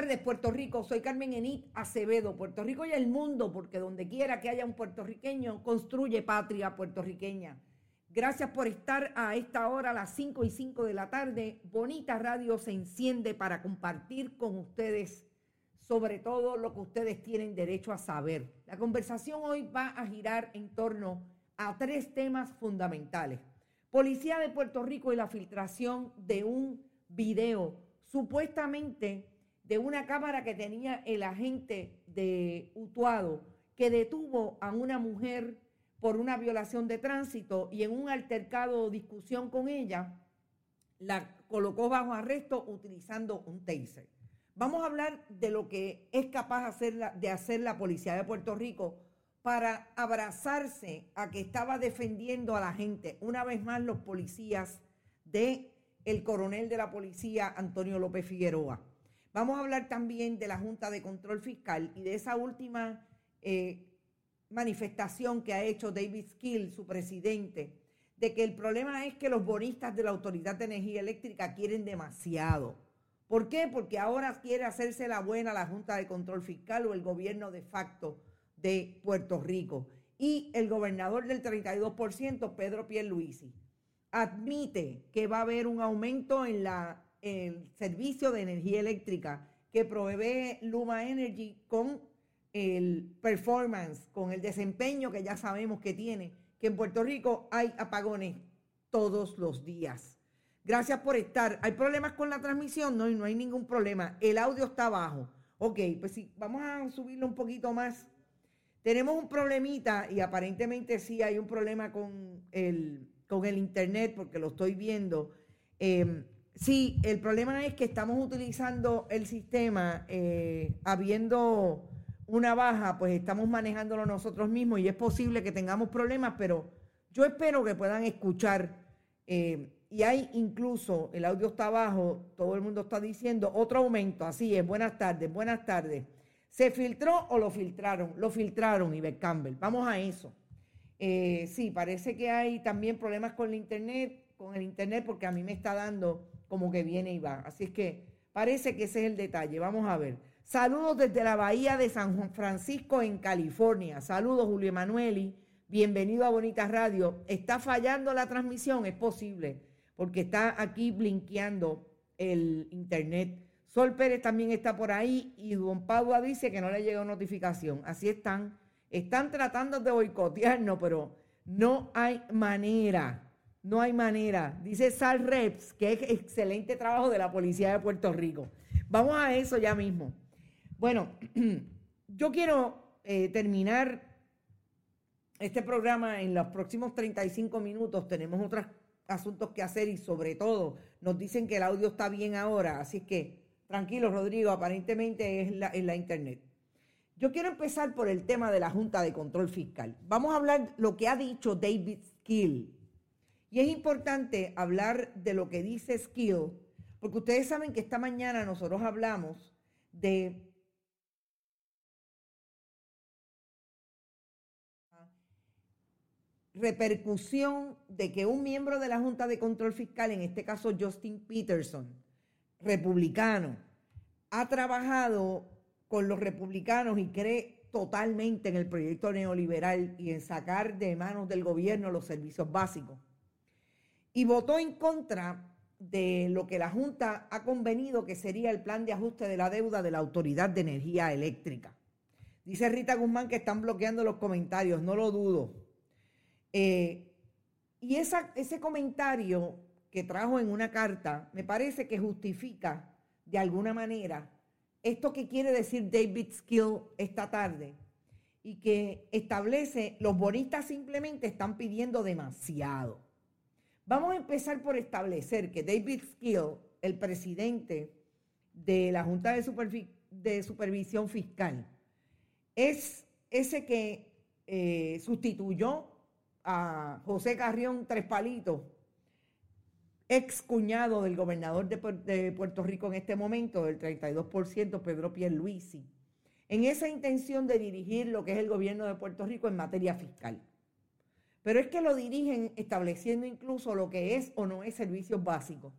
Tardes, Puerto Rico. Soy Carmen Enit Acevedo, Puerto Rico y el mundo, porque donde quiera que haya un puertorriqueño, construye patria puertorriqueña. Gracias por estar a esta hora, a las 5 y 5 de la tarde. Bonita Radio se enciende para compartir con ustedes sobre todo lo que ustedes tienen derecho a saber. La conversación hoy va a girar en torno a tres temas fundamentales. Policía de Puerto Rico y la filtración de un video supuestamente de una cámara que tenía el agente de Utuado que detuvo a una mujer por una violación de tránsito y en un altercado o discusión con ella la colocó bajo arresto utilizando un taser. Vamos a hablar de lo que es capaz de hacer la policía de Puerto Rico para abrazarse a que estaba defendiendo a la gente. Una vez más los policías de el coronel de la policía Antonio López Figueroa. Vamos a hablar también de la Junta de Control Fiscal y de esa última eh, manifestación que ha hecho David Skill, su presidente, de que el problema es que los bonistas de la Autoridad de Energía Eléctrica quieren demasiado. ¿Por qué? Porque ahora quiere hacerse la buena la Junta de Control Fiscal o el gobierno de facto de Puerto Rico. Y el gobernador del 32%, Pedro Pierluisi, admite que va a haber un aumento en la el servicio de energía eléctrica que provee Luma Energy con el performance, con el desempeño que ya sabemos que tiene, que en Puerto Rico hay apagones todos los días. Gracias por estar. ¿Hay problemas con la transmisión? No, no hay ningún problema. El audio está bajo. Ok, pues sí, vamos a subirlo un poquito más. Tenemos un problemita y aparentemente sí hay un problema con el, con el internet porque lo estoy viendo. Eh, Sí, el problema es que estamos utilizando el sistema, eh, habiendo una baja, pues estamos manejándolo nosotros mismos y es posible que tengamos problemas, pero yo espero que puedan escuchar. Eh, y hay incluso, el audio está abajo, todo el mundo está diciendo otro aumento, así es, buenas tardes, buenas tardes. ¿Se filtró o lo filtraron? Lo filtraron, Iber Campbell. Vamos a eso. Eh, sí, parece que hay también problemas con el Internet, con el Internet, porque a mí me está dando como que viene y va. Así es que parece que ese es el detalle. Vamos a ver. Saludos desde la Bahía de San Francisco en California. Saludos, Julio Emanueli. Bienvenido a Bonita Radio. ¿Está fallando la transmisión? Es posible, porque está aquí blinqueando el internet Sol Pérez también está por ahí y Don Padua dice que no le llegó notificación. Así están. Están tratando de boicotearnos, pero no hay manera. No hay manera. Dice Sal Reps que es excelente trabajo de la policía de Puerto Rico. Vamos a eso ya mismo. Bueno, yo quiero eh, terminar este programa en los próximos 35 minutos. Tenemos otros asuntos que hacer y sobre todo nos dicen que el audio está bien ahora. Así que tranquilo, Rodrigo, aparentemente es la, la internet. Yo quiero empezar por el tema de la Junta de Control Fiscal. Vamos a hablar lo que ha dicho David Skill. Y es importante hablar de lo que dice Skill, porque ustedes saben que esta mañana nosotros hablamos de repercusión de que un miembro de la Junta de Control Fiscal, en este caso Justin Peterson, republicano, ha trabajado con los republicanos y cree totalmente en el proyecto neoliberal y en sacar de manos del gobierno los servicios básicos. Y votó en contra de lo que la Junta ha convenido que sería el plan de ajuste de la deuda de la Autoridad de Energía Eléctrica. Dice Rita Guzmán que están bloqueando los comentarios, no lo dudo. Eh, y ese comentario que trajo en una carta me parece que justifica de alguna manera esto que quiere decir David Skill esta tarde y que establece, los bonistas simplemente están pidiendo demasiado. Vamos a empezar por establecer que David Skill, el presidente de la Junta de, de Supervisión Fiscal, es ese que eh, sustituyó a José Carrión Tres Palitos ex cuñado del gobernador de, Puerto Rico en este momento, del 32%, Pedro Pierluisi, en esa intención de dirigir lo que es el gobierno de Puerto Rico en materia fiscal. Pero es que lo dirigen estableciendo incluso lo que es o no es servicios básicos.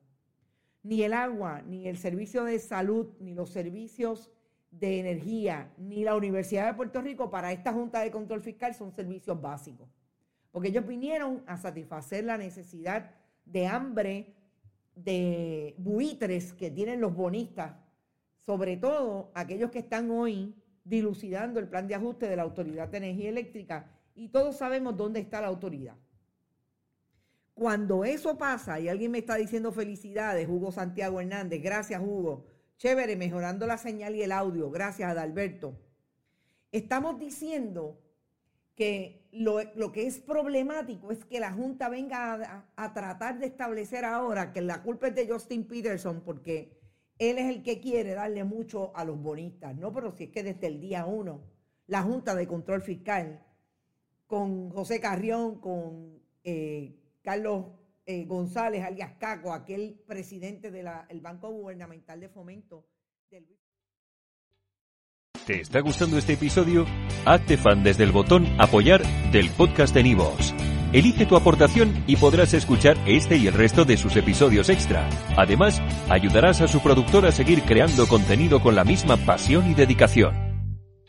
Ni el agua, ni el servicio de salud, ni los servicios de energía, ni la Universidad de Puerto Rico para esta Junta de Control Fiscal son servicios básicos. Porque ellos vinieron a satisfacer la necesidad de hambre, de buitres que tienen los bonistas, sobre todo aquellos que están hoy dilucidando el plan de ajuste de la Autoridad de Energía Eléctrica y todos sabemos dónde está la autoridad. Cuando eso pasa y alguien me está diciendo felicidades, Hugo Santiago Hernández, gracias Hugo, chévere, mejorando la señal y el audio, gracias Adalberto. Estamos diciendo que lo, que es problemático es que la Junta venga a, tratar de establecer ahora que la culpa es de Justin Peterson porque él es el que quiere darle mucho a los bonistas, ¿no? Pero si es que desde el día uno, la Junta de Control Fiscal, con José Carrión, con eh, Carlos eh, González, alias Caco, aquel presidente del Banco Gubernamental de Fomento del ¿Te está gustando este episodio? Hazte fan desde el botón Apoyar del podcast de Nivos. Elige tu aportación y podrás escuchar este y el resto de sus episodios extra. Además, ayudarás a su productor a seguir creando contenido con la misma pasión y dedicación.